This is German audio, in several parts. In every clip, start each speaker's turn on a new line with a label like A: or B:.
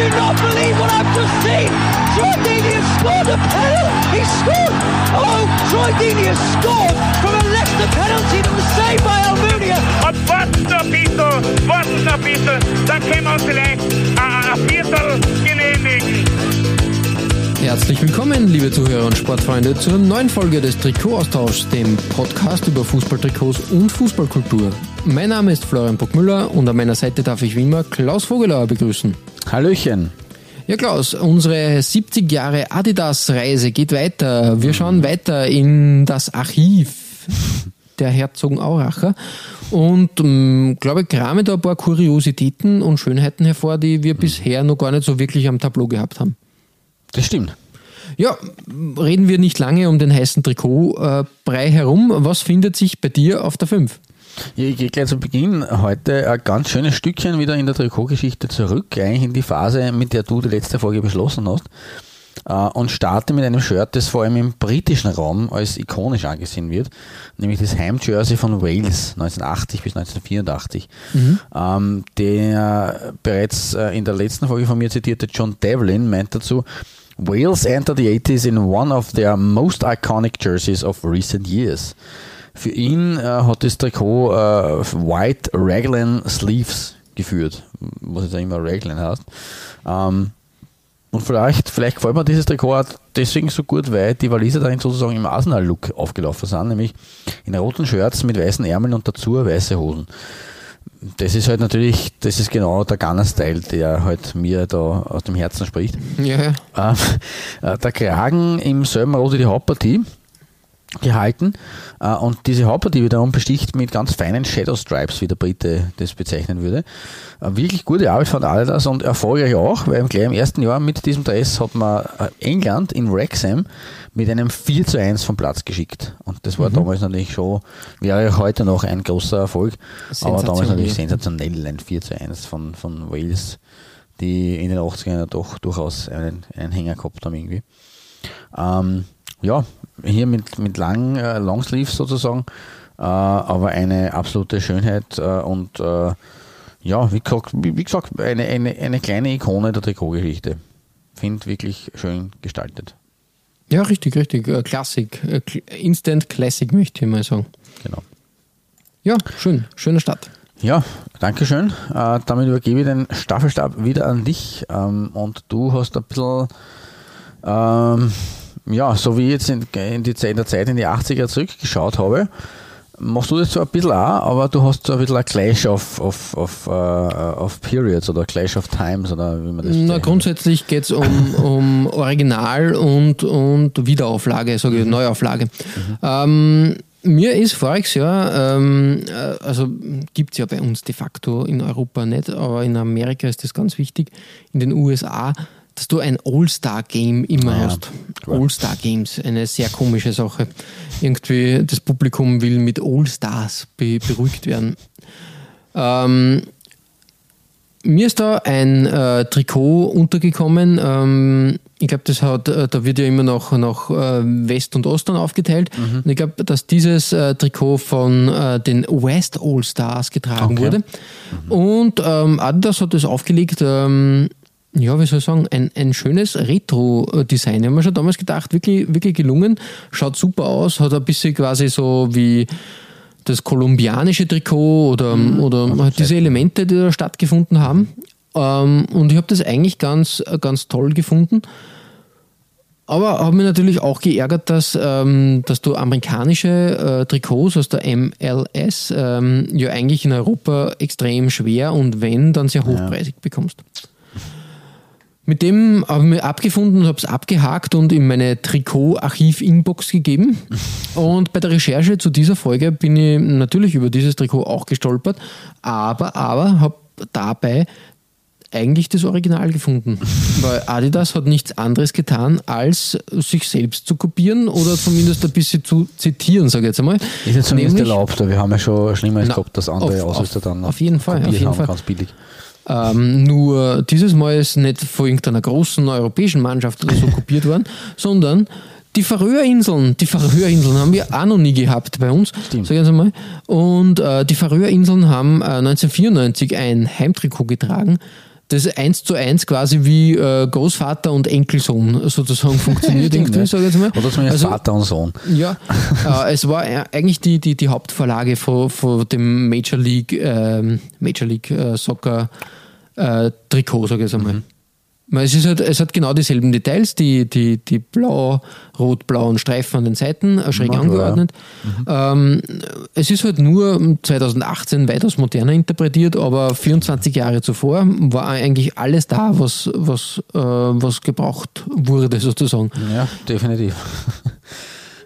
A: Do not believe what I've just seen! Troy Deeney has scored a penalty! He scored! Oh, Troy Deeney has scored from a Leicester penalty that was saved by Almunia!
B: Und warten noch ein bisschen, warten noch ein bisschen, dann können wir uns vielleicht
C: Herzlich willkommen, liebe Zuhörer und Sportfreunde, zur neuen Folge des Trikotaustauschs, dem Podcast über Fußballtrikots und Fußballkultur. Mein Name ist Florian Bockmüller und an meiner Seite darf ich wie immer Klaus Vogelauer begrüßen.
D: Hallöchen.
C: Ja, Klaus, unsere 70 Jahre Adidas-Reise geht weiter. Wir schauen weiter in das Archiv der Herzogenauracher und ähm, glaube, kramen da ein paar Kuriositäten und Schönheiten hervor, die wir bisher noch gar nicht so wirklich am Tableau gehabt haben.
D: Das stimmt.
C: Ja, reden wir nicht lange um den heißen Trikotbrei herum. Was findet sich bei dir auf der 5?
D: Ja, ich gehe gleich zu Beginn heute ein ganz schönes Stückchen wieder in der Trikotgeschichte zurück, eigentlich in die Phase, mit der du die letzte Folge beschlossen hast. äh, Und starte mit einem Shirt, das vor allem im britischen Raum als ikonisch angesehen wird, nämlich das Heimjersey von Wales 1980 bis 1984. Ähm, der bereits äh, in der letzten Folge von mir zitierte John Devlin meint dazu, Wales entered the 80s in one of their most iconic jerseys of recent years. Für ihn äh, hat das Trikot äh, White Raglan Sleeves geführt, was jetzt immer Raglan heißt. Ähm, und vielleicht, vielleicht gefällt mir dieses Trikot deswegen so gut, weil die Waliser darin sozusagen im Arsenal-Look aufgelaufen sind, nämlich in roten Shirts mit weißen Ärmeln und dazu weiße Hosen. Das ist halt natürlich, das ist genau der Gunner-Style, der halt mir da aus dem Herzen spricht.
C: Ja, ja.
D: Ähm, äh, der Kragen im selben Rot die Hauptpartie gehalten äh, und diese Hauptpartie wiederum besticht mit ganz feinen Shadow Stripes, wie der Brite das bezeichnen würde. Äh, wirklich gute Arbeit von Adidas und erfolgreich auch, weil gleich im ersten Jahr mit diesem Dress hat man äh, England in Wrexham mit einem 4 zu 1 vom Platz geschickt. Und das war damals natürlich schon, wäre heute noch ein großer Erfolg, aber damals natürlich sensationell, ein 4 zu 1 von, von Wales, die in den 80ern doch durchaus einen, einen Hänger gehabt haben irgendwie. Ähm, ja, hier mit, mit langen äh, Longsleeves sozusagen, äh, aber eine absolute Schönheit äh, und äh, ja, wie gesagt, wie, wie gesagt eine, eine, eine kleine Ikone der Trikotgeschichte. Finde wirklich schön gestaltet.
C: Ja, richtig, richtig. Äh, Klassik. Äh, Kl- Instant Classic möchte ich mal sagen.
D: Genau.
C: Ja, schön. Schöne Stadt.
D: Ja, danke schön. Äh, damit übergebe ich den Staffelstab wieder an dich ähm, und du hast ein bisschen, ähm, ja, so wie ich jetzt in, in, die in der Zeit in die 80er zurückgeschaut habe, machst du das so ein bisschen auch, aber du hast so ein bisschen ein Clash of, of, of, äh, of Periods oder Clash of Times oder wie man das
C: Na, grundsätzlich geht es um, um Original und, und Wiederauflage, sage ich, Neuauflage. Ähm, mir ist voriges Jahr, ähm, äh, also gibt es ja bei uns de facto in Europa nicht, aber in Amerika ist das ganz wichtig, in den USA, dass du ein All-Star-Game immer
D: Ah
C: hast. All-Star-Games, eine sehr komische Sache. Irgendwie das Publikum will mit All-Stars be beruhigt werden. Ähm, mir ist da ein äh, Trikot untergekommen. Ähm, ich glaube, das hat, äh, da wird ja immer noch, noch äh, West und Ost dann aufgeteilt.
D: Mhm.
C: Und ich glaube, dass dieses äh, Trikot von den West All Stars getragen
D: Okay.
C: wurde. Und ähm, Adidas hat das aufgelegt. Ähm, ja, wie soll ich sagen, ein, ein schönes Retro-Design. Ich habe mir schon damals gedacht, wirklich, wirklich gelungen. Schaut super aus, hat ein bisschen quasi so wie das kolumbianische Trikot oder, oder halt diese Elemente, die da stattgefunden haben. Ähm, und ich habe das eigentlich ganz, ganz toll gefunden. Aber habe mich natürlich auch geärgert, dass, ähm, dass du amerikanische äh, Trikots aus der MLS ähm, ja eigentlich in Europa extrem schwer und wenn, dann sehr hochpreisig bekommst. Mit dem habe ich mich abgefunden und habe es abgehakt und in meine Trikot-Archiv-Inbox gegeben. Und bei der Recherche zu dieser Folge bin ich natürlich über dieses Trikot auch gestolpert, aber, aber habe dabei eigentlich das Original gefunden. Weil Adidas hat nichts anderes getan, als sich selbst zu kopieren oder zumindest ein bisschen zu zitieren, sage ich jetzt einmal.
D: Ist jetzt zumindest
C: Nämlich-
D: erlaubt, aber wir haben ja schon Schlimmeres
C: Na,
D: gehabt, dass andere
C: auf-
D: Ausrüster dann
C: auf jeden Fall, auf jeden Fall.
D: ganz billig.
C: Ähm, nur dieses Mal ist nicht von irgendeiner großen europäischen Mannschaft oder so kopiert worden, sondern die Färöerinseln. Die Färöerinseln haben wir auch noch nie gehabt bei uns,
D: Stimmt.
C: sag ich jetzt einmal. Und äh, die Färöerinseln haben äh, 1994 ein Heimtrikot getragen, das eins zu eins quasi wie äh, Großvater und Enkelsohn sozusagen funktioniert.
D: Stimmt, ja.
C: sag ich jetzt mal.
D: Oder zumindest
C: Also-
D: Vater und Sohn.
C: ja, äh, es war äh, eigentlich die, die, die Hauptvorlage von, von dem Major League, ähm, Major League äh, Soccer äh, Trikot, sage ich jetzt einmal. Weil Es, ist halt, es hat genau dieselben Details, die, die, die blau, rot-blauen Streifen an den Seiten, äh, schräg
D: klar.
C: angeordnet. Ähm, es ist halt nur 2018 weitaus moderner interpretiert, aber 24 Jahre zuvor war eigentlich alles da, was, was, äh, was gebraucht wurde, sozusagen.
D: Ja, definitiv.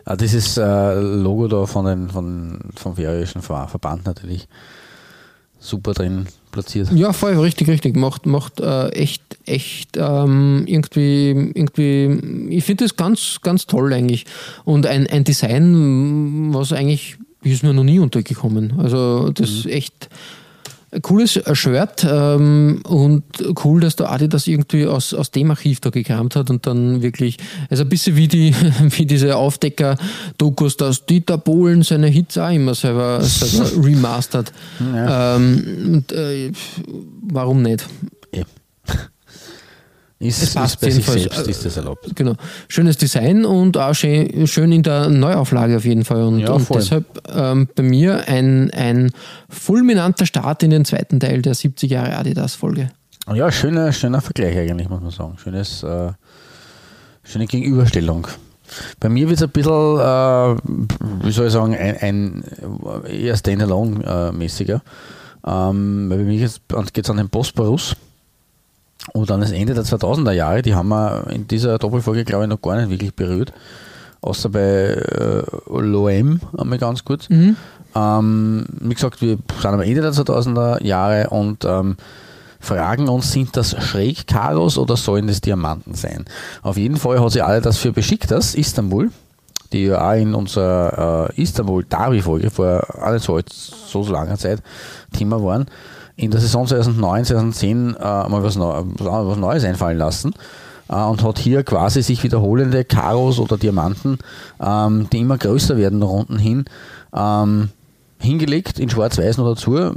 D: Ah, Dieses äh, Logo da von den, von, vom färöischen Ver- Verband natürlich super drin platziert.
C: Ja, voll, richtig, richtig. Macht, macht äh, echt, echt ähm, irgendwie, irgendwie, ich finde das ganz, ganz toll eigentlich. Und ein, ein Design, was eigentlich ist mir noch nie untergekommen. Also das ist echt cooles Shirt ähm, und cool, dass der Adi das irgendwie aus, aus dem Archiv da gekramt hat und dann wirklich, also ein bisschen wie, die, wie diese Aufdecker-Dokus, dass Dieter Bohlen seine Hits auch immer selber, selber remastert.
D: Ja.
C: Ähm, und, äh, warum nicht?
D: Eh. Ist,
C: Es passt
D: ist bei sich
C: jedenfalls,
D: selbst
C: äh,
D: ist das erlaubt.
C: Genau. Schönes Design und auch schön, schön in der Neuauflage auf jeden Fall. Und,
D: Ja,
C: und deshalb ähm, bei mir ein, ein fulminanter Start in den zweiten Teil der 70 Jahre Adidas-Folge.
D: Ja, schöner, schöner Vergleich eigentlich, muss man sagen. Schönes, äh, schöne Gegenüberstellung. Bei mir wird es ein bisschen, äh, wie soll ich sagen, ein, ein eher Standalone-mäßiger. Ähm, weil bei mir geht es an den Bosporus und an das Ende der 2000er Jahre. Die haben wir in dieser Doppelfolge, glaube ich, noch gar nicht wirklich berührt. Außer bei äh, Loem einmal ganz kurz. Ähm, wie gesagt, wir sind am Ende der 2000er Jahre und ähm, fragen uns, sind das Schrägkaros oder sollen das Diamanten sein? Auf jeden Fall hat sie alle das für Besiktas, Istanbul, die ja auch in unserer äh, Istanbul-Derby-Folge vor auch nicht so, so, so langer Zeit Thema waren, in der Saison 2009, 2010 äh, mal was, Neu was Neues einfallen lassen äh, und hat hier quasi sich wiederholende Karos oder Diamanten, ähm, die immer größer werden nach unten hin, ähm, hingelegt, in schwarz-weiß noch dazu.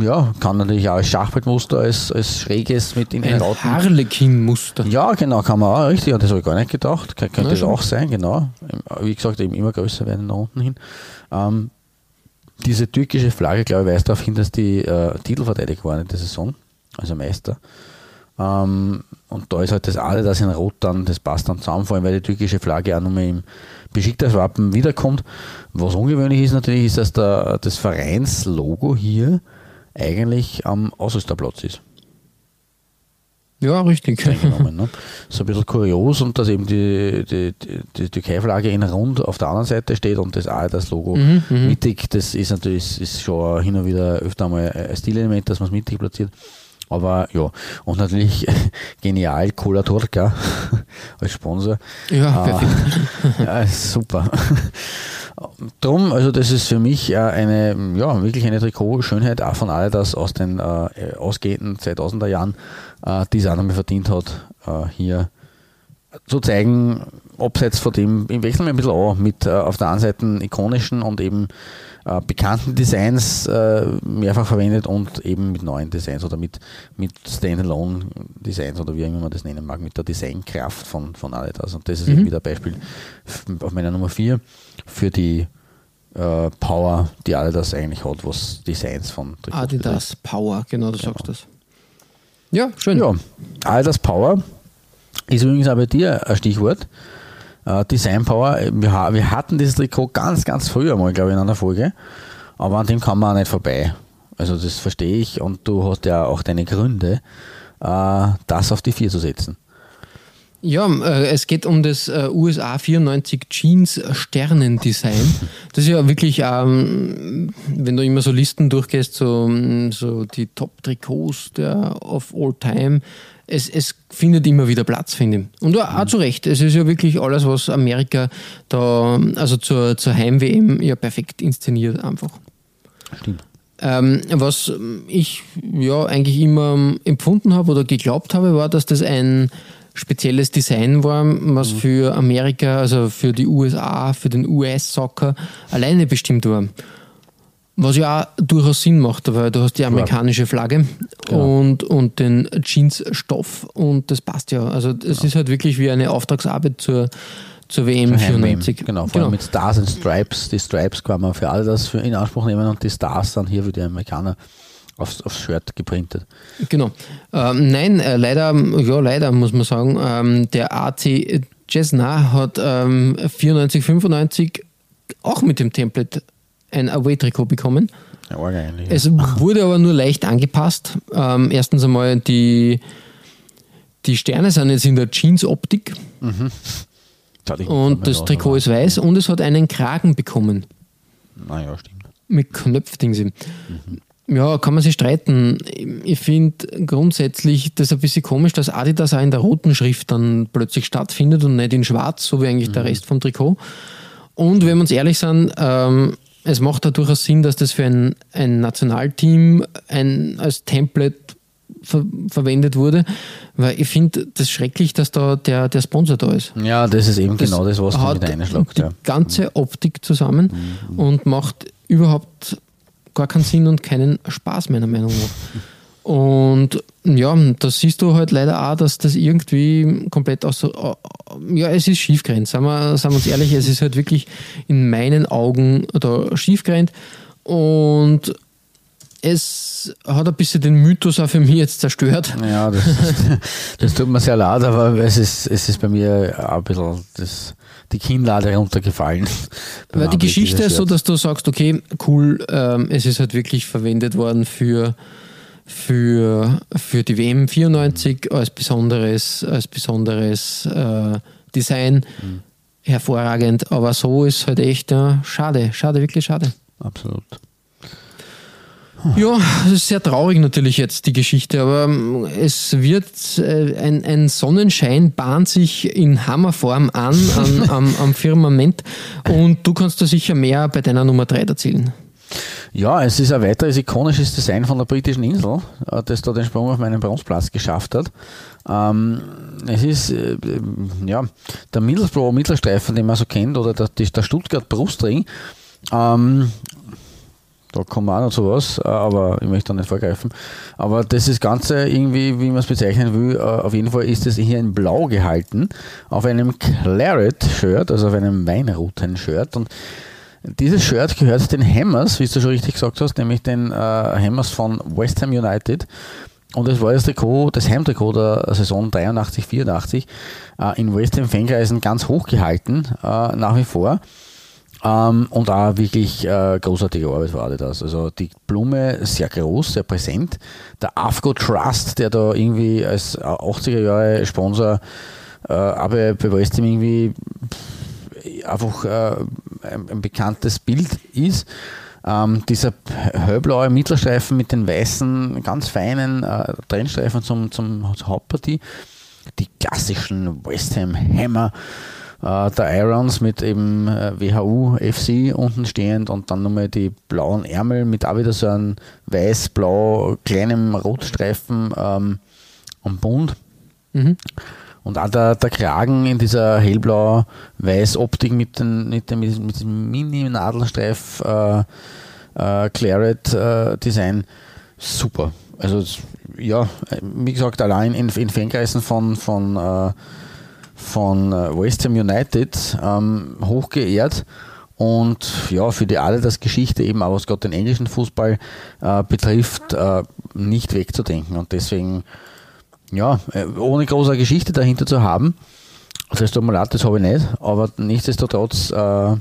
D: Ja, kann natürlich auch als Schachbrettmuster, als, als schräges mit in den
C: Ein
D: Rauten.
C: Harlequin-Muster.
D: Ja, genau, kann man auch, richtig, das habe ich gar nicht gedacht. Kön- Könnte das
C: schon.
D: auch sein, genau. Wie gesagt, eben immer größer werden nach unten hin. Ähm, diese türkische Flagge, glaube ich, weist darauf hin, dass die äh, Titelverteidiger waren in der Saison, also Meister. Ähm, und da ist halt das alle, das in Rot dann, das passt dann zusammen, vor allem weil die türkische Flagge auch nochmal im Besiktas-Wappen wiederkommt. Was ungewöhnlich ist natürlich, ist, dass der, das Vereinslogo hier eigentlich am Ausrüsterplatz ist
C: Ja, richtig.
D: eingenommen. Ne? So ein bisschen kurios und dass eben die, die, die, Türkei-Flagge in Rund auf der anderen Seite steht und das auch das Logo
C: Mhm,
D: mittig, das ist natürlich ist schon hin und wieder öfter mal ein Stilelement, dass man es mittig platziert. Aber ja, und natürlich genial Cola Turca als Sponsor.
C: Ja,
D: Ah,
C: perfekt.
D: ja, ist super. Drum, also das ist für mich äh, eine, ja, wirklich eine Trikot-Schönheit, auch von Adidas aus den äh, ausgehenden 2000er Jahren, äh, die es auch nochmal verdient hat, äh, hier zu zeigen, abseits von dem, im Wechsel ein bisschen an, mit äh, auf der einen Seite ikonischen und eben äh, bekannten Designs äh, mehrfach verwendet und eben mit neuen Designs oder mit, mit Standalone-Designs oder wie immer man das nennen mag, mit der Designkraft von, von Adidas. Und das ist eben wieder ein Beispiel auf meiner Nummer 4 für die äh, Power, die Adidas eigentlich hat, was Designs von Trikots
C: Adidas Power, genau, du sagst das. Ja, schön.
D: ja, Adidas Power ist übrigens auch bei dir ein Stichwort. Äh, Design Power, wir, ha- wir hatten dieses Trikot ganz, ganz früh einmal, glaube ich, in einer Folge, aber an dem kann man auch nicht vorbei. Also das verstehe ich und du hast ja auch deine Gründe, äh, das auf die 4 zu setzen.
C: Ja, äh, es geht um das äh, USA 94 Jeans Sternendesign. Das ist ja wirklich, ähm, wenn du immer so Listen durchgehst, so, so die Top-Trikots der of all time, es, es findet immer wieder Platz, finde ich. Und auch, auch zu Recht. Es ist ja wirklich alles, was Amerika da, also zur, zur Heim-WM ja perfekt inszeniert einfach.
D: Stimmt.
C: Ähm, was ich ja eigentlich immer empfunden habe oder geglaubt habe, war, dass das ein spezielles Design war, was
D: Mhm.
C: für Amerika, also für die USA, für den US-Soccer alleine bestimmt war. Was ja auch durchaus Sinn macht, weil du hast die amerikanische Flagge
D: Genau.
C: und, und den Jeansstoff und das passt ja. Also es ist halt wirklich wie eine Auftragsarbeit zur, zur WM
D: Heim-WM.
C: 94.
D: Genau, vor allem mit Stars und Stripes. Die Stripes kann man für alle das für in Anspruch nehmen und die Stars dann hier für die Amerikaner aufs, aufs Shirt geprintet.
C: Genau. Ähm, nein, äh, leider, ja, leider muss man sagen, ähm, der AC Jesna hat ähm, 94, 95 auch mit dem Template ein Away-Trikot bekommen.
D: Ja, eigentlich.
C: Es wurde aber nur leicht angepasst. Ähm, erstens einmal die, die Sterne sind jetzt in der Jeans-Optik
D: nicht
C: und das Trikot
D: aber-
C: ist weiß und es hat einen Kragen bekommen
D: Naja, stimmt.
C: mit Knöpfdingsen. Ja, kann man sich streiten. Ich finde grundsätzlich das ein bisschen komisch, dass Adidas auch in der roten Schrift dann plötzlich stattfindet und nicht in schwarz, so wie eigentlich der Rest vom Trikot. Und wenn wir uns ehrlich sind, ähm, es macht da durchaus Sinn, dass das für ein, ein Nationalteam ein, als Template ver verwendet wurde, weil ich finde das schrecklich, dass da der, der Sponsor da ist.
D: Ja, das ist eben
C: Das
D: genau das, was da mit einschlägt.
C: Die
D: Ja.
C: ganze Optik zusammen und macht überhaupt gar keinen Sinn und keinen Spaß, meiner Meinung nach. Und ja, das siehst du halt leider auch, dass das irgendwie komplett aus. Ja, es ist schiefgerannt, sagen wir, sagen wir uns ehrlich, es ist halt wirklich in meinen Augen da schiefgerannt und es hat ein bisschen den Mythos auch für mich jetzt zerstört.
D: Ja, das, das tut mir sehr leid, aber es ist, es ist bei mir auch ein bisschen das, die Kinnlade runtergefallen.
C: Weil die Geschichte ist so, dass du sagst, okay, cool, ähm, es ist halt wirklich verwendet worden für, für, für die WM 94 als besonderes, als besonderes äh, Design.
D: Mhm.
C: Hervorragend, aber so ist halt echt ja, schade, schade, wirklich schade.
D: Absolut.
C: Ja, das ist sehr traurig natürlich jetzt die Geschichte, aber ähm, es wird äh, ein, ein Sonnenschein bahnt sich in Hammerform an, an am, am Firmament und du kannst da sicher mehr bei deiner Nummer 3 erzählen.
D: Ja, es ist ein weiteres ikonisches Design von der britischen Insel, äh, das da den Sprung auf meinen Bronzeplatz geschafft hat. Ähm, es ist äh, ja, der Middlesbrough Mittelstreifen, den man so kennt, oder der, der Stuttgart Brustring. Ähm, da kommen wir auch noch zu was, äh, aber ich möchte da nicht vorgreifen. Aber das ist Ganze irgendwie, wie man es bezeichnen will, äh, auf jeden Fall ist es hier in Blau gehalten, auf einem Claret-Shirt, also auf einem Weinruten-Shirt. Und dieses Shirt gehört den Hammers, wie du schon richtig gesagt hast, nämlich den äh, Hammers von West Ham United. Und es war das Trikot, das Heimtrikot der Saison 83, 84 äh, in West Ham Fankreisen ganz hoch gehalten, äh, nach wie vor. Ähm, und auch wirklich äh, großartige Arbeit war das. Also die Blume sehr groß, sehr präsent. Der AFCO Trust, der da irgendwie als 80er Jahre Sponsor äh, aber bei West Ham irgendwie einfach äh, ein, ein bekanntes Bild ist. Ähm, dieser hellblaue Mittelstreifen mit den weißen, ganz feinen äh, Trennstreifen zum, zum, Hauptpartie. Die klassischen West Ham Hammer äh, der Irons mit eben äh, WHU FC unten stehend und dann nochmal die blauen Ärmel mit auch wieder so einem weiß-blau kleinem Rotstreifen ähm, am Bund. Und auch der, der Kragen in dieser hellblau-weiß-Optik mit, den, mit, dem, mit diesem Mini-Nadelstreif äh, äh, Claret-Design, super. Also ja, wie gesagt, allein in, in Fankreisen von, von, äh, von äh, West Ham United ähm, hochgeehrt. Und ja, für die alle das Geschichte eben auch, was gerade den englischen Fußball äh, betrifft, äh, nicht wegzudenken. Und deswegen ja, äh, ohne große Geschichte dahinter zu haben. Das leid, das habe ich nicht, aber nichtsdestotrotz äh,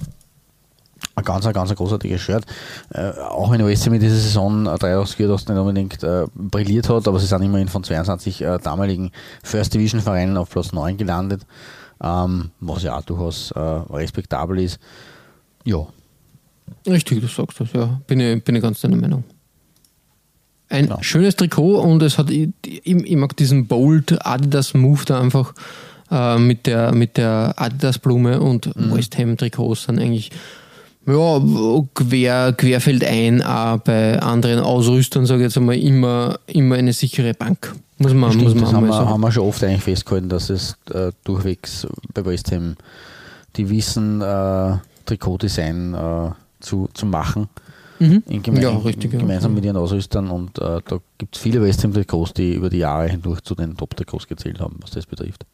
D: ein ganz, ein ganz großartiges Shirt. Äh, auch wenn West Ham in dieser Saison äh, 83 nicht unbedingt äh, brilliert hat, aber sie sind immerhin von 22 äh, damaligen First Division Vereinen auf Platz 9 gelandet, ähm, was ja auch durchaus äh, respektabel ist. Ja.
C: Richtig, du sagst das, ja. Bin ich, bin ich ganz deiner Meinung. Ein
D: Ja.
C: schönes Trikot und es hat, ich, ich, ich mag diesen Bold Adidas Move da einfach äh, mit der, mit der Adidas Blume und
D: Mhm.
C: West Ham Trikots sind eigentlich ja, quer, querfeldein auch bei anderen Ausrüstern, sage ich jetzt einmal, immer, immer eine sichere Bank. Muss man, muss
D: Stimmt,
C: man
D: das haben wir,
C: sagen.
D: haben wir schon oft eigentlich festgehalten, dass es äh, durchwegs bei West Ham die wissen, äh, Trikotdesign äh, zu, zu machen.
C: Mhm.
D: Geme
C: Ja, richtig, ja.
D: Gemeinsam mit ihren Ausrüstern und äh, da gibt es viele West Ham Trikots, die über die Jahre hindurch zu den Top-Trikots gezählt haben, was das betrifft.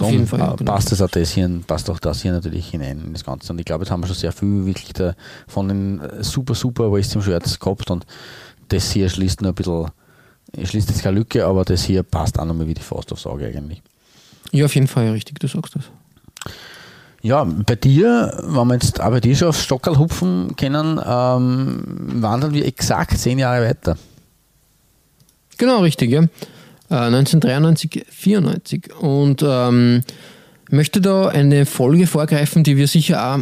C: Jeden Fall,
D: äh,
C: genau.
D: passt, das auch das hier, passt auch das hier natürlich hinein in das Ganze. Und ich glaube, jetzt haben wir schon sehr viel wirklich da von den äh, super, super West Ham Shirts gehabt und das hier schließt nur ein bisschen, schließt jetzt keine Lücke, aber das hier passt auch nochmal wie die Faust aufs Auge eigentlich.
C: Ja, auf jeden Fall, richtig, du sagst das.
D: Ja, bei dir, wenn wir jetzt auch bei dir schon aufs Stockerl hupfen können, ähm, wandern wir exakt zehn Jahre weiter.
C: Genau, richtig, ja. Äh, 1993, 94. Und ähm, möchte da eine Folge vorgreifen, die wir sicher auch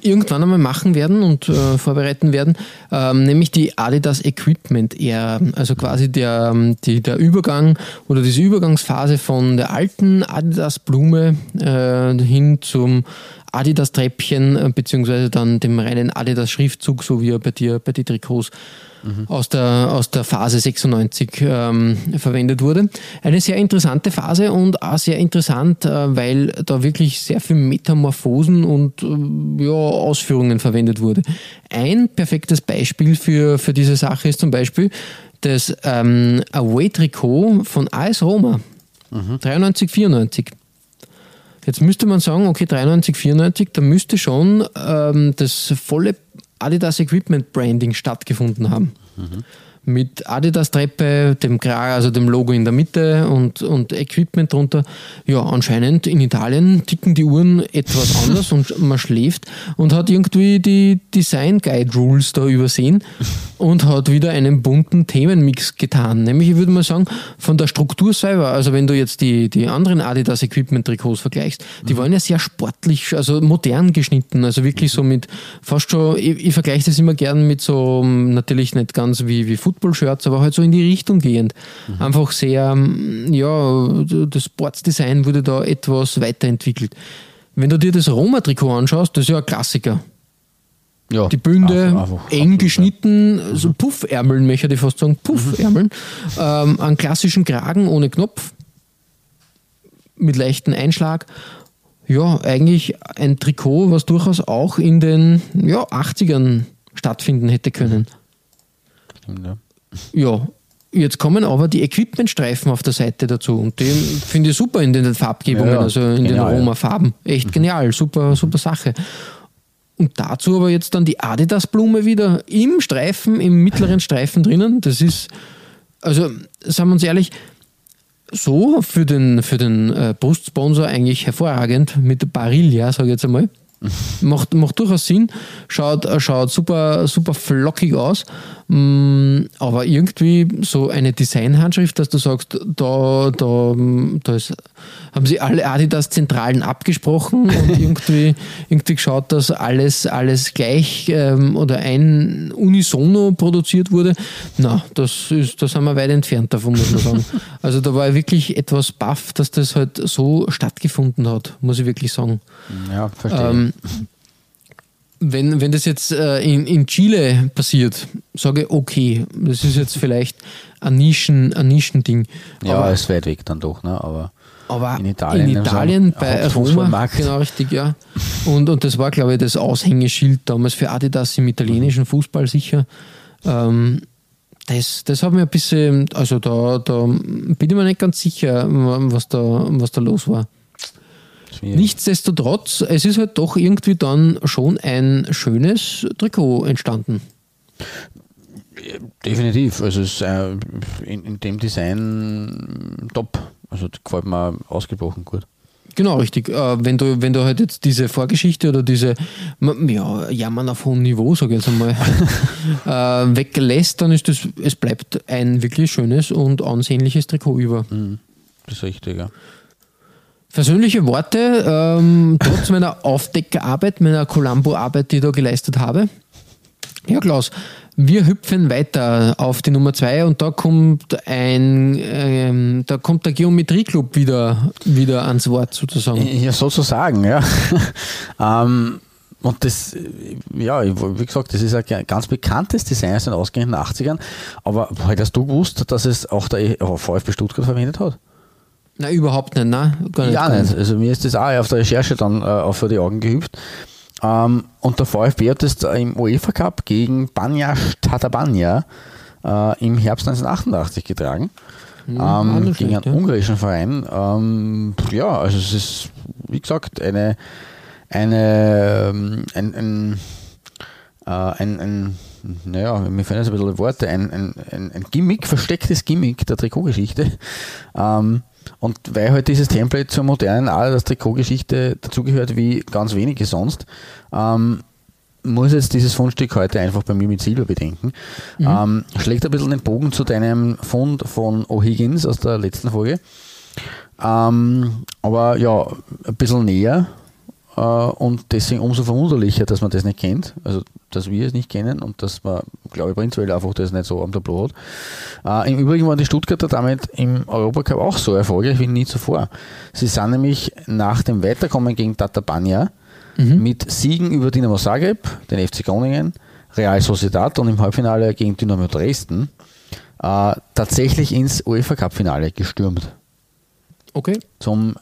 C: irgendwann einmal machen werden und äh, vorbereiten werden, ähm, nämlich die Adidas Equipment Ära. Also quasi der, ähm, die, der Übergang oder diese Übergangsphase von der alten Adidas Blume äh, hin zum Adidas Treppchen, äh, beziehungsweise dann dem reinen Adidas Schriftzug, so wie er bei dir bei die Trikots aus, der, aus der Phase 96 ähm, verwendet wurde. Eine sehr interessante Phase und auch sehr interessant, äh, weil da wirklich sehr viel Metamorphosen und äh, ja, Ausführungen verwendet wurde. Ein perfektes Beispiel für, für diese Sache ist zum Beispiel das ähm, Away-Trikot von AS Roma. 93, 94. Jetzt müsste man sagen, okay, 93, 94, da müsste schon ähm, das volle Adidas Equipment Branding stattgefunden haben. Mit Adidas Treppe, dem Kragen, also dem Logo in der Mitte und, und Equipment drunter. Ja, anscheinend in Italien ticken die Uhren etwas anders und man schläft und hat irgendwie die Design Guide Rules da übersehen und hat wieder einen bunten Themenmix getan. Nämlich, ich würde mal sagen, von der Struktur selber, also wenn du jetzt die, die anderen Adidas Equipment Trikots vergleichst, die waren ja sehr sportlich, also modern geschnitten, also wirklich so mit fast schon, ich, ich vergleiche das immer gern mit so, natürlich nicht ganz wie, wie Football-Shirts, aber halt so in die Richtung gehend. Einfach sehr, ähm, ja, das Sportsdesign wurde da etwas weiterentwickelt. Wenn du dir das Roma-Trikot anschaust, das ist ja ein Klassiker.
D: Ja,
C: Die Bünde
D: einfach- einfach
C: eng
D: absolut,
C: geschnitten, so Puffärmeln, möchte ich fast sagen, Puffärmeln. Ähm, einen klassischen Kragen ohne Knopf, mit leichtem Einschlag. Ja, eigentlich ein Trikot, was durchaus auch in den ja, 80ern stattfinden hätte können.
D: Stimmt, ja.
C: Ja, jetzt kommen aber die Equipmentstreifen auf der Seite dazu und die finde ich super in den Farbgebungen,
D: Ja,
C: also in
D: Genial,
C: den. Roma-Farben. Echt genial, super, super Sache. Und dazu aber jetzt dann die Adidas-Blume wieder im Streifen, im mittleren Streifen drinnen. Das ist, also sagen wir uns ehrlich, so für den, für den äh, Brustsponsor eigentlich hervorragend mit Barilla, sage ich jetzt einmal. Macht, macht durchaus Sinn, schaut, schaut super, super flockig aus, Mm, aber irgendwie so eine Designhandschrift, dass du sagst, da, da, da ist, haben sie alle Adidas-Zentralen abgesprochen und irgendwie, irgendwie geschaut, dass alles, alles gleich ähm, oder ein Unisono produziert wurde. Na, das ist, da sind wir weit entfernt davon, muss man sagen. Also da war ich wirklich etwas baff, dass das halt so stattgefunden hat, muss ich wirklich sagen.
D: ja, verstehe.
C: Ähm, wenn, wenn das jetzt äh, in, in Chile passiert, sage ich, okay, das ist jetzt vielleicht ein, Nischen, ein Nischending.
D: ja,
C: aber,
D: ist weit weg dann doch, ne? aber
C: aber
D: in Italien,
C: in Italien bei Roma, genau richtig, ja. Und, und das war, glaube ich, das Aushängeschild damals für Adidas im italienischen Fußball sicher. Ähm, das, das hat mir ein bisschen, also da, da bin ich mir nicht ganz sicher, was da, was da los war. Nichtsdestotrotz, es ist halt doch irgendwie dann schon ein schönes Trikot entstanden.
D: Definitiv. Also es ist äh, in, in dem Design top. Also das gefällt mir ausgebrochen gut.
C: Genau, richtig. Äh, wenn, du, wenn du halt jetzt diese Vorgeschichte oder diese, ja, Jammern auf hohem Niveau, sage ich jetzt einmal, äh, weglässt, dann ist das, es bleibt ein wirklich schönes und ansehnliches Trikot über.
D: Das ist richtig, ja.
C: Persönliche Worte, ähm, trotz meiner Aufdeckerarbeit, meiner Columbo-Arbeit, die ich da geleistet habe. Ja, Klaus, wir hüpfen weiter auf die Nummer zwei und da kommt ein, ähm, da kommt der Geometrieclub wieder, wieder ans Wort sozusagen.
D: Ja, sozusagen, ja. ähm, und das, ja, wie gesagt, das ist ein ganz bekanntes Design aus den ausgehenden 80ern. Aber hättest du gewusst, dass es auch der VfB Stuttgart verwendet hat?
C: Nein, überhaupt nicht, nein. Gar nicht.
D: Ja, nicht. Also mir ist das auch auf der Recherche dann äh, auch vor die Augen gehüpft. Ähm, und der VfB hat das im UEFA Cup gegen Banja Tatabanya äh, im Herbst 1988 getragen.
C: auch
D: ähm,
C: nicht
D: gegen einen
C: ja.
D: ungarischen Verein. Ähm, ja, also es ist, wie gesagt, eine, eine, ähm, ein, ein, äh, ein, ein naja, mir fehlen jetzt ein bisschen Worte, ein, ein, ein, ein Gimmick, verstecktes Gimmick der Trikotgeschichte. Ähm, und weil halt dieses Template zur modernen der Trikotgeschichte dazugehört wie ganz wenige sonst, ähm, muss jetzt dieses Fundstück heute einfach bei mir mit Silber bedenken. Ähm, schlägt ein bisschen den Bogen zu deinem Fund von O'Higgins aus der letzten Folge. Ähm, aber ja, ein bisschen näher äh, und deswegen umso verwunderlicher, dass man das nicht kennt. Also, dass wir es nicht kennen und dass man, glaube ich, prinzipiell einfach das nicht so am Tableau hat. Äh, Im Übrigen waren die Stuttgarter damit im Europacup auch so erfolgreich wie nie zuvor. Sie sind nämlich nach dem Weiterkommen gegen Tatabania mit Siegen über Dinamo Zagreb, den FC Groningen, Real Sociedad und im Halbfinale gegen Dynamo Dresden äh, tatsächlich ins UEFA Cup Finale gestürmt
C: Okay.
D: zum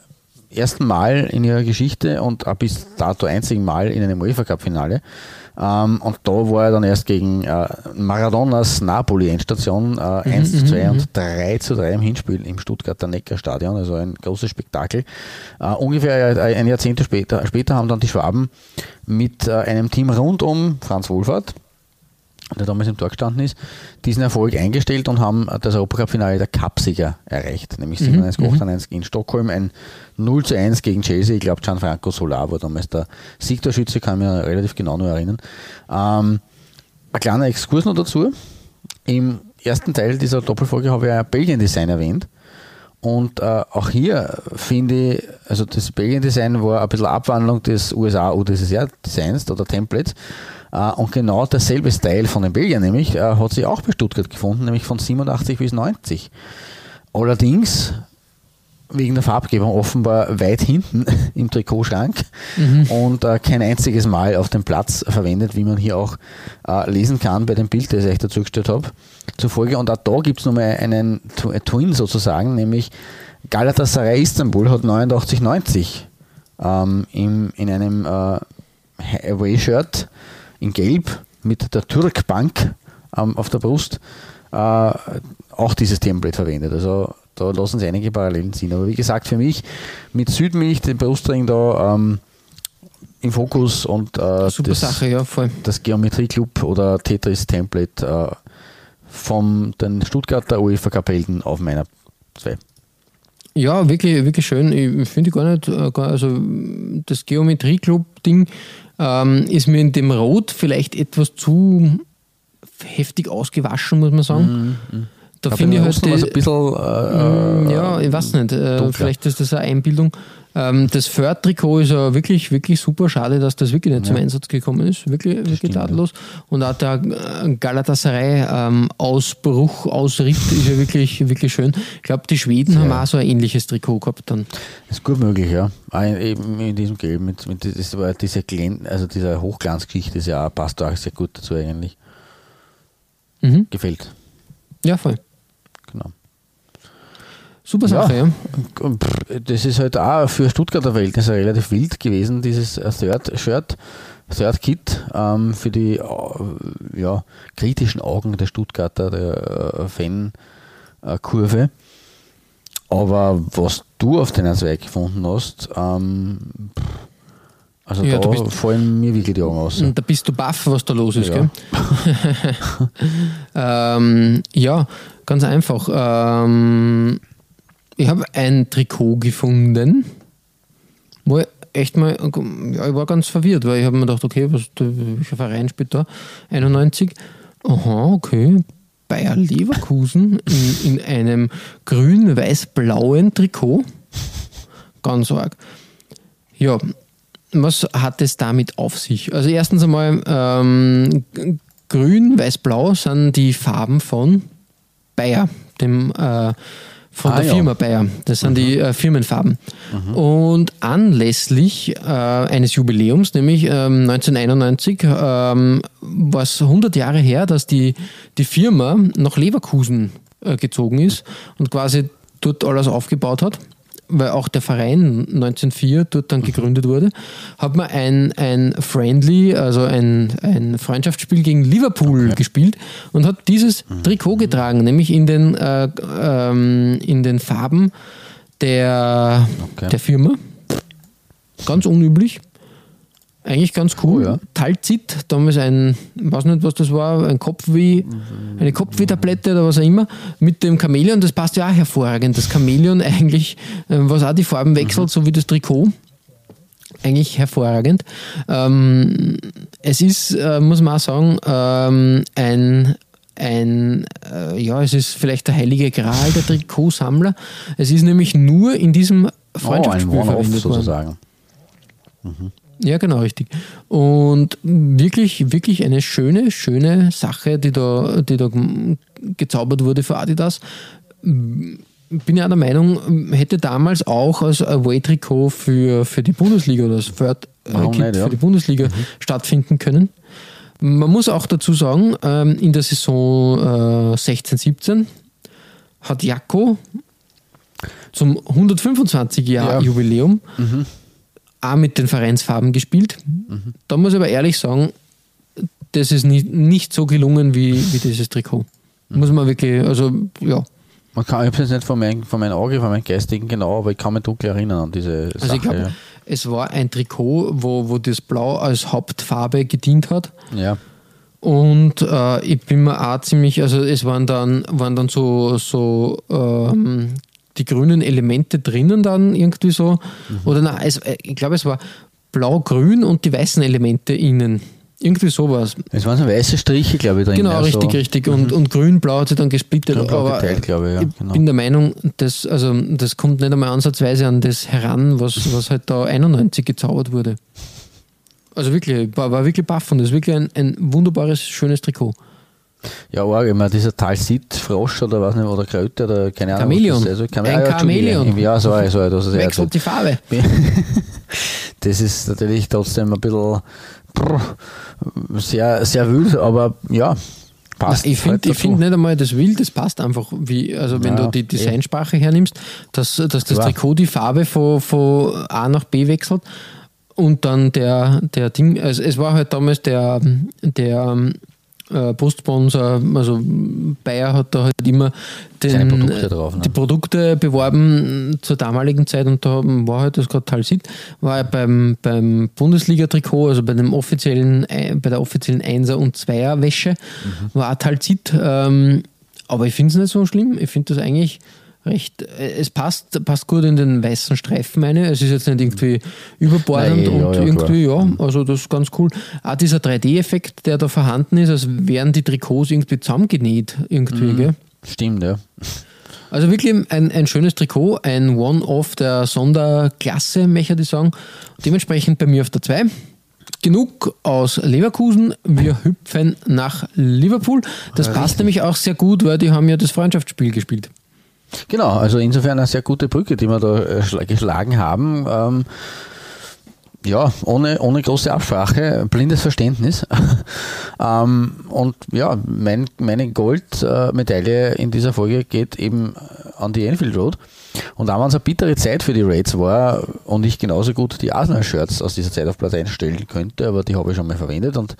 D: ersten Mal in ihrer Geschichte und auch bis dato einzigen Mal in einem UEFA Cup Finale. Ähm, und da war er dann erst gegen äh, Maradonas Napoli Endstation äh, 1 zu 2 und 3 zu 3 im Hinspiel im Stuttgarter Neckarstadion, also ein großes Spektakel. Äh, ungefähr ein Jahrzehnt später, später haben dann die Schwaben mit äh, einem Team rund um Franz Wohlfahrt, der damals im Tor gestanden ist, diesen Erfolg eingestellt und haben das Europacup-Finale der Cupsieger erreicht, nämlich 97 98 in Stockholm, ein 0 zu 1 gegen Chelsea. Ich glaube, Gianfranco Solar war damals der Siegtorschütze, kann ich mich relativ genau noch erinnern. Ähm, ein kleiner Exkurs noch dazu. Im ersten Teil dieser Doppelfolge habe ich ein Belgien-Design erwähnt. Und äh, auch hier finde ich, also das Belgien-Design war ein bisschen Abwandlung des USA-UdSSR-Designs oder Templates. Äh, und genau derselbe Style von den Belgiern nämlich äh, hat sich auch bei Stuttgart gefunden, nämlich von 87 bis 90. Allerdings wegen der Farbgebung offenbar weit hinten im Trikotschrank und äh, kein einziges Mal auf dem Platz verwendet, wie man hier auch äh, lesen kann bei dem Bild, das ich dazu gestellt habe. Zufolge, und auch da gibt es nochmal einen äh, Twin sozusagen, nämlich Galatasaray Istanbul hat 89-90 ähm, im, in einem äh, Away-Shirt in Gelb mit der Türkbank ähm, auf der Brust äh, auch dieses Template verwendet. Also da lassen sich einige Parallelen ziehen. Aber wie gesagt, für mich mit Südmilch, den Brustring da ähm, im Fokus und äh,
C: Super
D: das,
C: Sache, ja, voll.
D: das Geometrie-Club oder Tetris-Template äh, von den Stuttgarter UEFA Kapelden auf meiner 2.
C: Ja, wirklich, wirklich schön. Ich finde gar nicht, äh, also das Geometrie-Club-Ding ähm, ist mir in dem Rot vielleicht etwas zu heftig ausgewaschen, muss man sagen. Da finde ich halt die,
D: ein bisschen äh,
C: Mm, ja, ich weiß nicht. Äh, vielleicht ist das eine Einbildung. Ähm, das Third-Trikot ist ja wirklich, wirklich super schade, dass das wirklich nicht zum Einsatz gekommen ist. Wirklich, wirklich
D: stimmt,
C: tadellos. Und auch der äh, Galatasaray-Ausbruch, Ausritt ist ja wirklich, wirklich schön. Ich glaube, die Schweden haben auch so ein ähnliches Trikot gehabt dann.
D: ist gut möglich, ja. In- Eben in diesem Gelb mit, mit das war diese Glän, also dieser Hochglanzgeschichte ist ja auch, passt auch sehr gut dazu eigentlich.
C: Mhm.
D: Gefällt.
C: Ja, voll.
D: Genau.
C: Super Sache, ja.
D: Pff, Das ist halt auch für Stuttgarter Verhältnisse relativ wild gewesen, dieses Third-Shirt, Third-Kit ähm, für die äh, ja, kritischen Augen der Stuttgarter der äh, Fan-Kurve. Aber was du auf deiner Zweig gefunden hast, ähm, also
C: Ja, du
D: da
C: bist-
D: fallen mir wirklich die Augen aus.
C: Da bist du baff, was da los ist,
D: Ja.
C: gell? ähm, ja, ganz einfach. Ähm, ich habe ein Trikot gefunden war ich echt mal, ja, ich war ganz verwirrt, weil ich habe mir gedacht, okay, was, welcher Verein spielt da? 91. Aha, okay. Bayer Leverkusen in, in einem grün-weiß-blauen Trikot. Ganz arg. Ja, was hat es damit auf sich? Also erstens einmal, ähm, grün, weiß, blau sind die Farben von Bayer, dem äh, von
D: Ah,
C: der
D: ja.
C: Firma Bayer. Das sind die äh, Firmenfarben. Und anlässlich äh, eines Jubiläums, nämlich ähm, 1991, ähm, war es 100 Jahre her, dass die, die Firma nach Leverkusen äh, gezogen ist und quasi dort alles aufgebaut hat. Weil auch der Verein 1904 dort dann gegründet wurde, hat man ein, ein Friendly, also ein, ein Freundschaftsspiel gegen Liverpool gespielt und hat dieses Trikot getragen, nämlich in den, äh, ähm, in den Farben der,
D: Okay.
C: der Firma. Ganz unüblich. Eigentlich ganz cool.
D: Cool, ja.
C: Talzit, damals ein, ich weiß nicht, was das war, ein Kopfweh, eine Kopfweh-Tablette oder was auch immer, mit dem Chamäleon, das passt ja auch hervorragend. Das Chamäleon eigentlich, äh, was auch die Farben wechselt, so wie das Trikot. Eigentlich hervorragend. Ähm, es ist, äh, muss man auch sagen, ähm, ein, ein äh, ja, es ist vielleicht der heilige Gral der Trikotsammler. Es ist nämlich nur in diesem
D: Oh, ein
C: Freundschaftsspiel verwendet worden.
D: sozusagen.
C: Ja, genau, richtig. Und wirklich, wirklich eine schöne, schöne Sache, die da, die da gezaubert wurde für Adidas. Bin ja der Meinung, hätte damals auch als Away-Trikot für, für die Bundesliga oder als Third äh,
D: Warum
C: Kit
D: nicht, ja.
C: für die Bundesliga stattfinden können. Man muss auch dazu sagen, ähm, in der Saison äh, 16, 17 hat Jakko zum 125 Jahr
D: Ja.
C: Jubiläum auch mit den Vereinsfarben gespielt. Da muss ich aber ehrlich sagen, das ist nicht, nicht so gelungen wie, wie dieses Trikot. Muss man wirklich, also ja.
D: Man kann, ich habe es nicht von meinem, von meinem Auge, von meinem Geistigen genau, aber ich kann mich dunkel erinnern an diese
C: Also
D: Sache.
C: ich glaube, es war ein Trikot, wo, wo das Blau als Hauptfarbe gedient hat.
D: ja. ja.
C: Und äh, ich bin mir auch ziemlich, also es waren dann, waren dann so, so ähm, die grünen Elemente drinnen dann irgendwie so. Oder nein, es, äh, ich glaube, es war blau-grün und die weißen Elemente innen. Irgendwie sowas.
D: Es waren so weiße Striche, glaube ich, drin.
C: Genau,
D: ja,
C: richtig,
D: so.
C: richtig. Und, und grün-blau hat sich dann gesplittet.
D: Grün-blau
C: Aber
D: geteilt, glaube ich, ja,
C: ich
D: genau.
C: bin der Meinung, dass, also, das kommt nicht einmal ansatzweise an das heran, was, was halt da 91 gezaubert wurde. Also wirklich, war, war wirklich baff und das ist wirklich ein, ein wunderbares, schönes Trikot.
D: Ja, ich meine, dieser Talsit-Frosch oder was nicht, oder Kröte oder keine Ahnung.
C: Chamäleon.
D: das ist. Chame-
C: Ein
D: ah.
C: Chamäleon.
D: Ja, sorry, sorry, es ja
C: Wechselt die Farbe.
D: Das ist natürlich trotzdem ein bisschen brr, sehr, sehr wild, aber ja, passt.
C: ich finde
D: halt
C: ich
D: dazu.
C: find nicht einmal das Wild, das passt einfach, wie, also wenn
D: Ja,
C: du die Designsprache hernimmst, dass, dass das
D: Klar.
C: Trikot die Farbe von, von A nach B wechselt und dann der, der Ding, also es war halt damals der, der äh, Brustsponsor, also Bayer hat da halt immer den,
D: Produkte drauf, ne?
C: die Produkte beworben zur damaligen Zeit und da war halt das gerade Talsit, war ja beim, beim Bundesliga-Trikot, also bei dem offiziellen, bei der offiziellen Einser- und Zweier-Wäsche,
D: Mhm.
C: war auch Talsit, ähm, aber ich finde es nicht so schlimm, ich finde das eigentlich recht, äh, es passt, passt gut in den weißen Streifen eine, es ist jetzt nicht irgendwie überbordend
D: Nein, ja,
C: und
D: ja,
C: irgendwie, ja, also das ist ganz cool. Auch dieser 3D-Effekt, der da vorhanden ist, als wären die Trikots irgendwie zusammengenäht, irgendwie,
D: Mhm.
C: gell?
D: Stimmt, ja.
C: Also wirklich ein, ein schönes Trikot, ein One-Off der Sonderklasse, möchte ich sagen. Dementsprechend bei mir auf der 2. Genug aus Leverkusen, wir hüpfen nach Liverpool. Das passt nämlich auch sehr gut, weil die haben ja das Freundschaftsspiel gespielt.
D: Genau, also insofern eine sehr gute Brücke, die wir da äh, schla- geschlagen haben. Ähm, ja, ohne, ohne große Absprache, blindes Verständnis. ähm, und ja, mein, meine Goldmedaille in dieser Folge geht eben an die Enfield Road. Und auch wenn es eine bittere Zeit für die Raids war und ich genauso gut die Arsenal-Shirts aus dieser Zeit auf Platz 1 stellen könnte, aber die habe ich schon mal verwendet und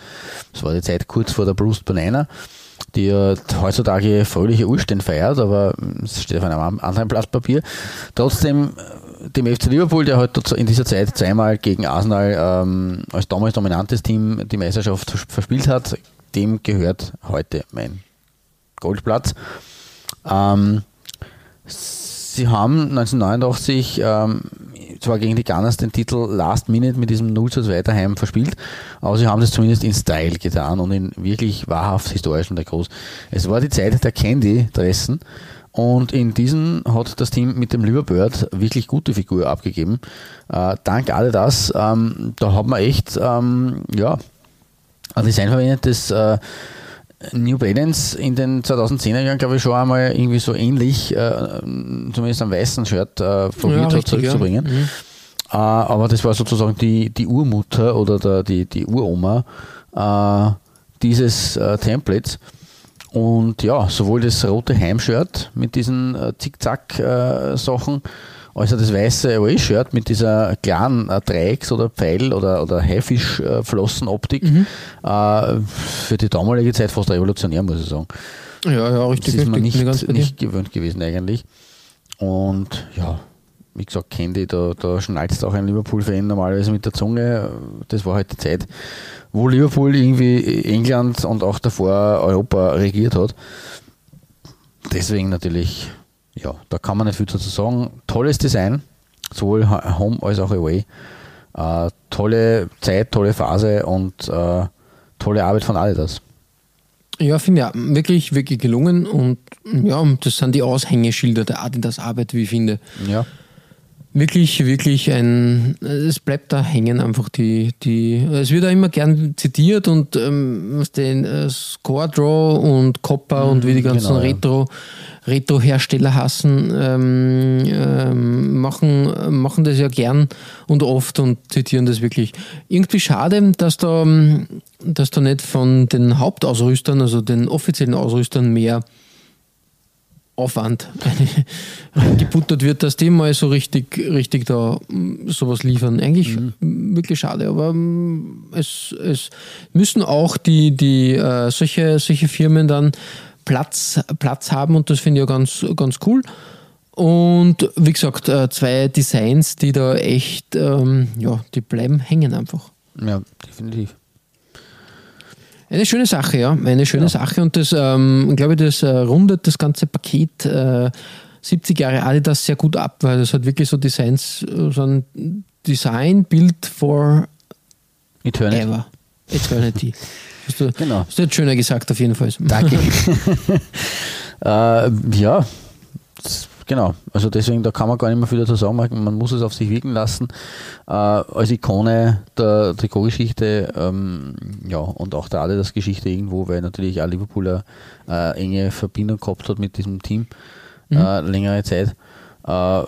D: es war die Zeit kurz vor der Bruce Banana die heutzutage fröhliche Urstände feiert, aber es steht auf einem anderen Blatt Papier. Trotzdem, äh, dem FC Liverpool, der halt dort in dieser Zeit zweimal gegen Arsenal ähm, als damals dominantes Team die Meisterschaft vers- verspielt hat, dem gehört heute mein Goldplatz. Ähm, sie haben 1989 ähm, zwar gegen die Gunners den Titel Last Minute mit diesem 0 zu 2 daheim verspielt, aber sie haben das zumindest in Style getan und in wirklich wahrhaft historischen der Groß. Es war die Zeit der Candy-Dressen und in diesen hat das Team mit dem Liverbird wirklich gute Figur abgegeben. Äh, dank all das, ähm, da hat man echt, ähm, ja, ein Design verwendet, das äh, New Balance in den 2010er Jahren, glaube ich, schon einmal irgendwie so ähnlich, äh, zumindest am weißen Shirt, äh, probiert ja, hat zurückzubringen. Ja. Mhm. Äh, aber das war sozusagen die, die Urmutter oder der, die, die Uroma äh, dieses äh, Templates. Und ja, sowohl das rote Heimshirt mit diesen äh, Zickzack-Sachen also das weiße Away-Shirt mit dieser klaren äh, Dreiecks- oder Pfeil- oder, oder Haifisch-Flossenoptik mhm. äh, für die damalige Zeit fast revolutionär, muss ich sagen.
C: Ja, ja, richtig.
D: Das ist man nicht, nicht gewöhnt gewesen eigentlich. Und ja, wie gesagt, Candy, da, da schnalzt auch ein Liverpool-Fan normalerweise mit der Zunge. Das war halt die Zeit, wo Liverpool irgendwie England und auch davor Europa regiert hat. Deswegen natürlich ja, da kann man nicht viel dazu sagen. Tolles Design, sowohl Home als auch Away. Äh, tolle Zeit, tolle Phase und äh, tolle Arbeit von Adidas.
C: Ja, finde ja wirklich, wirklich gelungen und ja, das sind die Aushängeschilder der Adidas Arbeit, wie ich finde.
D: Ja
C: wirklich, wirklich ein, es bleibt da hängen einfach die, die, es wird auch immer gern zitiert und ähm, den äh, Score Draw und Copper mhm, und wie die ganzen genau, Retro, ja. Retro-Hersteller hassen, ähm, ähm, machen, machen das ja gern und oft und zitieren das wirklich. Irgendwie schade, dass da, dass da nicht von den Hauptausrüstern, also den offiziellen Ausrüstern mehr Aufwand gebuttert wird, dass die mal so richtig, richtig da mm, sowas liefern. Eigentlich mhm. wirklich schade, aber mm, es, es müssen auch die, die äh, solche, solche Firmen dann Platz, Platz haben und das finde ich ja ganz, ganz cool. Und wie gesagt, äh, zwei Designs, die da echt, ähm, ja, die bleiben hängen einfach.
D: Ja, definitiv.
C: Eine schöne Sache, ja. Eine schöne ja. Sache und das, ähm, glaube ich, das äh, rundet das ganze Paket äh, 70 Jahre Adidas sehr gut ab, weil das hat wirklich so Designs, so ein Design built for
D: Eternity.
C: Ever. Eternity.
D: Hast du, genau.
C: Hast du jetzt schöner gesagt, auf jeden Fall.
D: Danke. äh, ja, Genau, also deswegen, da kann man gar nicht mehr viel dazu sagen, man muss es auf sich wirken lassen. Äh, als Ikone der Trikotgeschichte ähm, ja, und auch der Adidas-Geschichte irgendwo, weil natürlich auch Liverpool eine äh, enge Verbindung gehabt hat mit diesem Team mhm. äh, längere Zeit. Äh,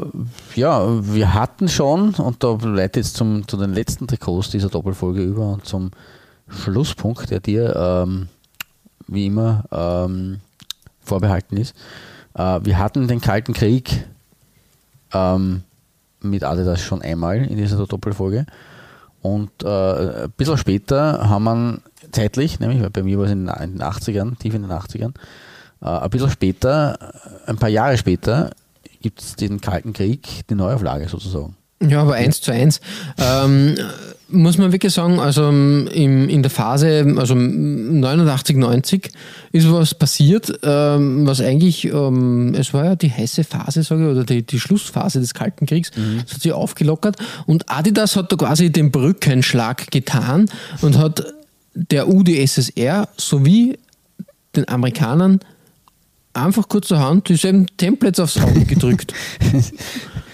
D: ja, wir hatten schon, und da leite jetzt zum, zu den letzten Trikots dieser Doppelfolge über und zum Schlusspunkt, der dir ähm, wie immer ähm, vorbehalten ist. Äh, wir hatten den Kalten Krieg ähm, mit Adidas schon einmal in dieser Doppelfolge. Und äh, ein bisschen später haben wir zeitlich, nämlich bei mir war es in, den 80ern, tief in den 80ern, äh, ein bisschen später, ein paar Jahre später, gibt es den Kalten Krieg, die Neuauflage sozusagen.
C: Ja, aber eins zu eins. Ähm, muss man wirklich sagen, also ähm, im, in der Phase, also 89, 90 ist was passiert, ähm, was eigentlich, ähm, es war ja die heiße Phase, sage ich, oder die, die Schlussphase des Kalten Kriegs, mhm. das hat sich aufgelockert und Adidas hat da quasi den Brückenschlag getan und hat der UdSSR sowie den Amerikanern einfach kurzerhand dieselben Templates aufs Auge gedrückt.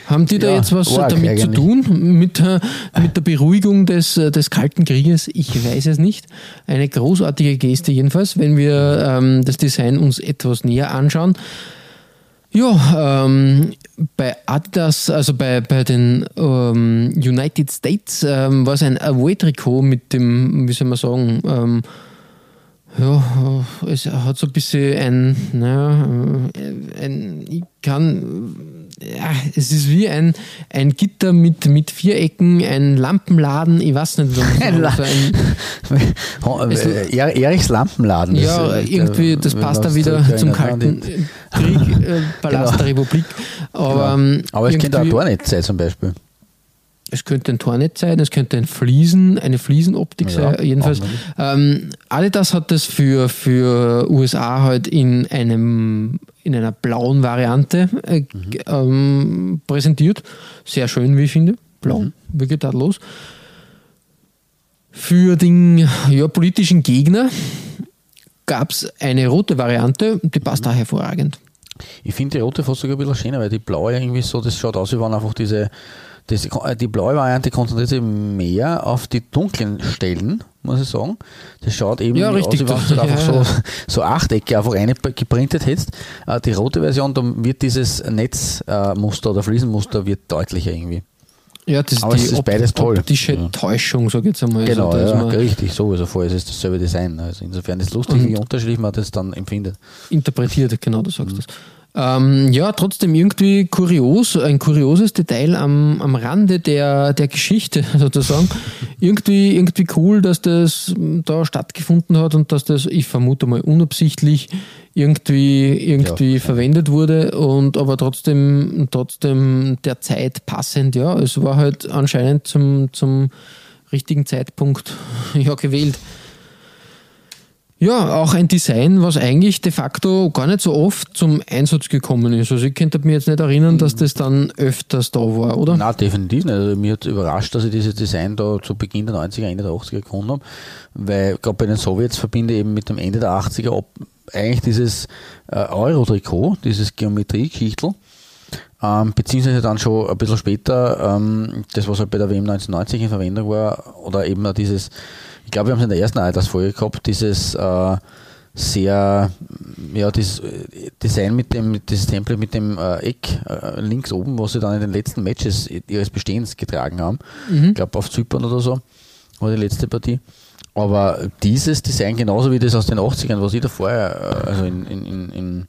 C: Haben die da ja, jetzt was damit eigentlich. zu tun? Mit, äh, mit der Beruhigung des, äh, des Kalten Krieges? Ich weiß es nicht. Eine großartige Geste jedenfalls, wenn wir ähm, das Design uns etwas näher anschauen. Ja, ähm, bei Adidas, also bei, bei den ähm, United States, ähm, war es ein Away-Trikot mit dem, wie soll man sagen, ähm, ja, es hat so ein bisschen ein, naja, ein, ich kann, ja, es ist wie ein, ein Gitter mit, mit vier Ecken, ein Lampenladen, ich weiß nicht, was
D: ein, La ein, es, Erichs Lampenladen.
C: Ja, das, äh, irgendwie, das passt da wieder zum Kalten Krieg, äh, Palast genau. der Republik. Aber,
D: genau. Aber es könnte auch gar nicht sein, zum Beispiel.
C: Es könnte ein Tornetz sein, es könnte ein Fliesen, eine Fliesenoptik ja, sein. Jedenfalls, ähm, Adidas hat das für, für USA halt in einem in einer blauen Variante äh,
D: Mhm.
C: ähm, präsentiert. Sehr schön, wie ich finde. Blau,
D: Mhm.
C: wirklich tadellos. Für den ja, politischen Gegner gab es eine rote Variante, die
D: Mhm.
C: passt da hervorragend.
D: Ich finde die rote fast sogar ein bisschen schöner, weil die blaue irgendwie so, das schaut aus, wie wenn einfach diese, das, die blaue Variante konzentriert sich mehr auf die dunklen Stellen, muss ich sagen. Das schaut eben
C: Ja, richtig,
D: aus, wie wenn du einfach
C: ja,
D: so, so Achtecke einfach eine geprintet hättest. Äh, Die rote Version, da wird dieses Netzmuster oder Fliesenmuster wird deutlicher irgendwie.
C: Ja, das
D: Aber es ist beides toll.
C: optische
D: Ja.
C: Täuschung, sage ich jetzt einmal.
D: Genau,
C: also,
D: ja, richtig, sowieso vorher ist es dasselbe Design. Also insofern ist es lustig, wie unterschiedlich man das dann empfindet.
C: interpretiert, genau, du sagst das. Ähm, ja, trotzdem irgendwie kurios, ein kurioses Detail am, am Rande der, der Geschichte sozusagen. irgendwie, irgendwie cool, dass das da stattgefunden hat und dass das, ich vermute mal, unabsichtlich irgendwie, irgendwie
D: Ja.
C: verwendet wurde und aber trotzdem, trotzdem der Zeit passend, ja. Es war halt anscheinend zum, zum richtigen Zeitpunkt ja, gewählt. Ja, auch ein Design, was eigentlich de facto gar nicht so oft zum Einsatz gekommen ist. Also ich könnte mir jetzt nicht erinnern, dass das dann öfters da war, oder?
D: Na, definitiv nicht. Also, mir hat überrascht, dass ich dieses Design da zu Beginn der 90er, Ende der 80er gefunden habe, weil gerade bei den Sowjets verbinde ich eben mit dem Ende der 80er ab, eigentlich dieses äh, Euro-Trikot, dieses Geometrie-Geschichtel, ähm, beziehungsweise dann schon ein bisschen später, ähm, das was halt bei der WM 1990 in Verwendung war, oder eben dieses, ich glaube, wir haben es in der ersten Altersfolge gehabt, dieses äh, sehr, ja, dieses äh, Design mit dem, dieses Template mit dem äh, Eck äh, links oben, was sie dann in den letzten Matches ihres Bestehens getragen haben. Ich glaube auf Zypern oder so, war die letzte Partie. Aber dieses Design, genauso wie das aus den 80ern, was ich da vorher, äh, also in, in, in, in,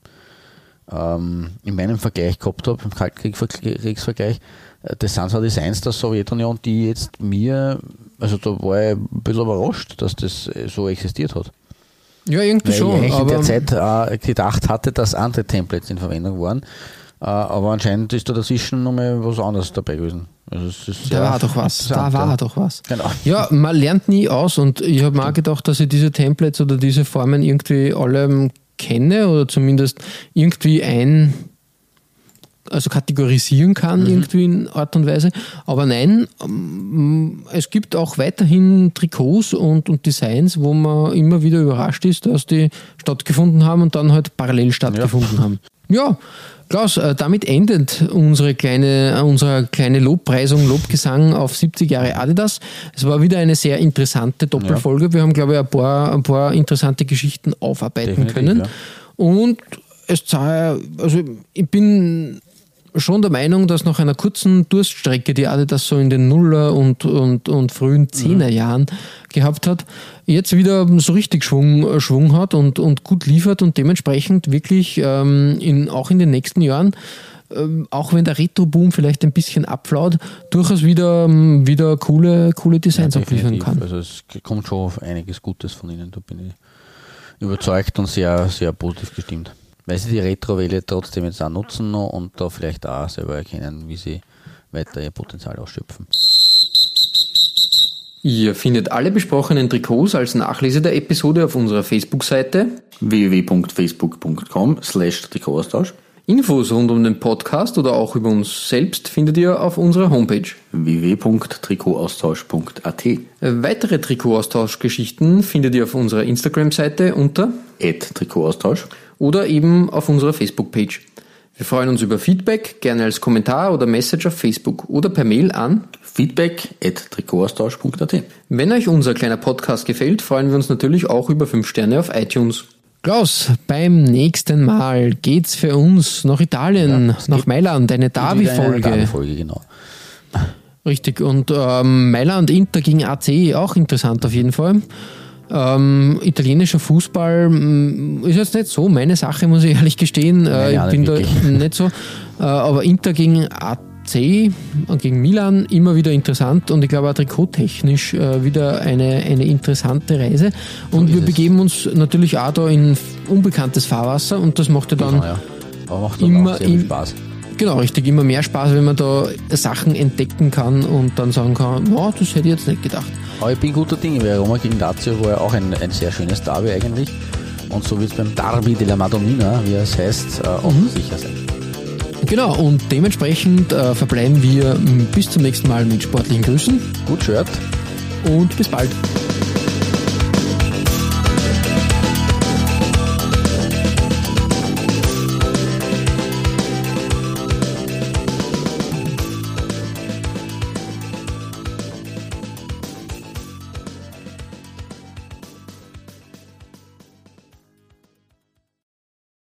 D: ähm, in meinem Vergleich gehabt habe, im Kaltkriegsvergleich, das sind zwar Designs der Sowjetunion, die jetzt mir, also da war ich ein bisschen überrascht, dass das äh, so existiert hat.
C: Ja, irgendwie
D: Weil ich
C: schon.
D: eigentlich in der Zeit äh, gedacht hatte, dass andere Templates in Verwendung waren. Äh, aber anscheinend ist da dazwischen nochmal was anderes dabei gewesen. Also
C: da war doch was. Da war
D: ja.
C: doch was.
D: Genau.
C: Ja, man lernt nie aus und ich habe auch gedacht, dass ich diese Templates oder diese Formen irgendwie alle kenne oder zumindest irgendwie ein, also kategorisieren kann,
D: Mhm.
C: irgendwie in Art und Weise. Aber nein, ähm, es gibt auch weiterhin Trikots und, und Designs, wo man immer wieder überrascht ist, dass die stattgefunden haben und dann halt parallel stattgefunden haben. Ja, Klaus, äh, damit endet unsere kleine, äh, unsere kleine Lobpreisung, Lobgesang auf 70 Jahre Adidas. Es war wieder eine sehr interessante Doppelfolge. Wir haben, glaube ich, ein paar, ein paar interessante Geschichten aufarbeiten
D: Definitiv,
C: können.
D: ja.
C: Und es also ich bin schon der Meinung, dass nach einer kurzen Durststrecke, die Adidas so in den Nuller und, und, und frühen Zehnerjahren gehabt hat, jetzt wieder so richtig Schwung, Schwung hat und, und gut liefert und dementsprechend wirklich ähm, in, auch in den nächsten Jahren, ähm, auch wenn der Retro-Boom vielleicht ein bisschen abflaut, durchaus wieder, ähm, wieder coole, coole Designs abliefern
D: Definitiv.
C: kann.
D: Also es kommt schon auf einiges Gutes von ihnen, da bin ich überzeugt und sehr, sehr positiv gestimmt. Weil sie die Retro-Welle trotzdem jetzt auch nutzen und da vielleicht auch selber erkennen, wie sie weiter ihr Potenzial ausschöpfen.
C: Ihr findet alle besprochenen Trikots als Nachlese der Episode auf unserer Facebook-Seite
D: www.facebook.com slash Trikotaustausch
C: Infos rund um den Podcast oder auch über uns selbst findet ihr auf unserer Homepage.
D: www.trikotaustausch.at
C: Weitere Trikotaustauschgeschichten findet ihr auf unserer Instagram-Seite unter
D: Trikotaustausch
C: oder eben auf unserer Facebook-Page. Wir freuen uns über Feedback, gerne als Kommentar oder Message auf Facebook oder per Mail an.
D: feedback at trikotaustausch.at
C: Wenn euch unser kleiner Podcast gefällt, freuen wir uns natürlich auch über 5 Sterne auf iTunes. Klaus, beim nächsten Mal geht's für uns nach Italien,
D: Ja,
C: nach Mailand, eine Derby-Folge.
D: Derby-Folge, genau.
C: Richtig, und ähm, Mailand Inter gegen AC, auch interessant auf jeden Fall. Ähm, italienischer Fußball mm, ist jetzt nicht so meine Sache, muss ich ehrlich gestehen. Äh, ich bin
D: nicht
C: da
D: wirklich.
C: nicht so. Äh, aber Inter gegen AC und gegen Milan immer wieder interessant und ich glaube auch trikottechnisch äh, wieder eine, eine interessante Reise. Und wir
D: ist es.
C: begeben uns natürlich auch da in unbekanntes Fahrwasser und das macht ja dann
D: Genau, ja. Macht
C: Immer
D: auch sehr viel Spaß.
C: Genau, richtig. Immer mehr Spaß, wenn man da Sachen entdecken kann und dann sagen kann, no, das hätte ich jetzt nicht gedacht.
D: Aber ich bin guter Dinge, weil Roma gegen Lazio war ja auch ein, ein sehr schönes Derby eigentlich. Und so wird es beim Derby della Madonnina, wie es heißt, äh, auch mhm. sicher sein.
C: Genau, und dementsprechend äh, verbleiben wir bis zum nächsten Mal mit sportlichen Grüßen.
D: Gut Shirt.
C: Und bis bald.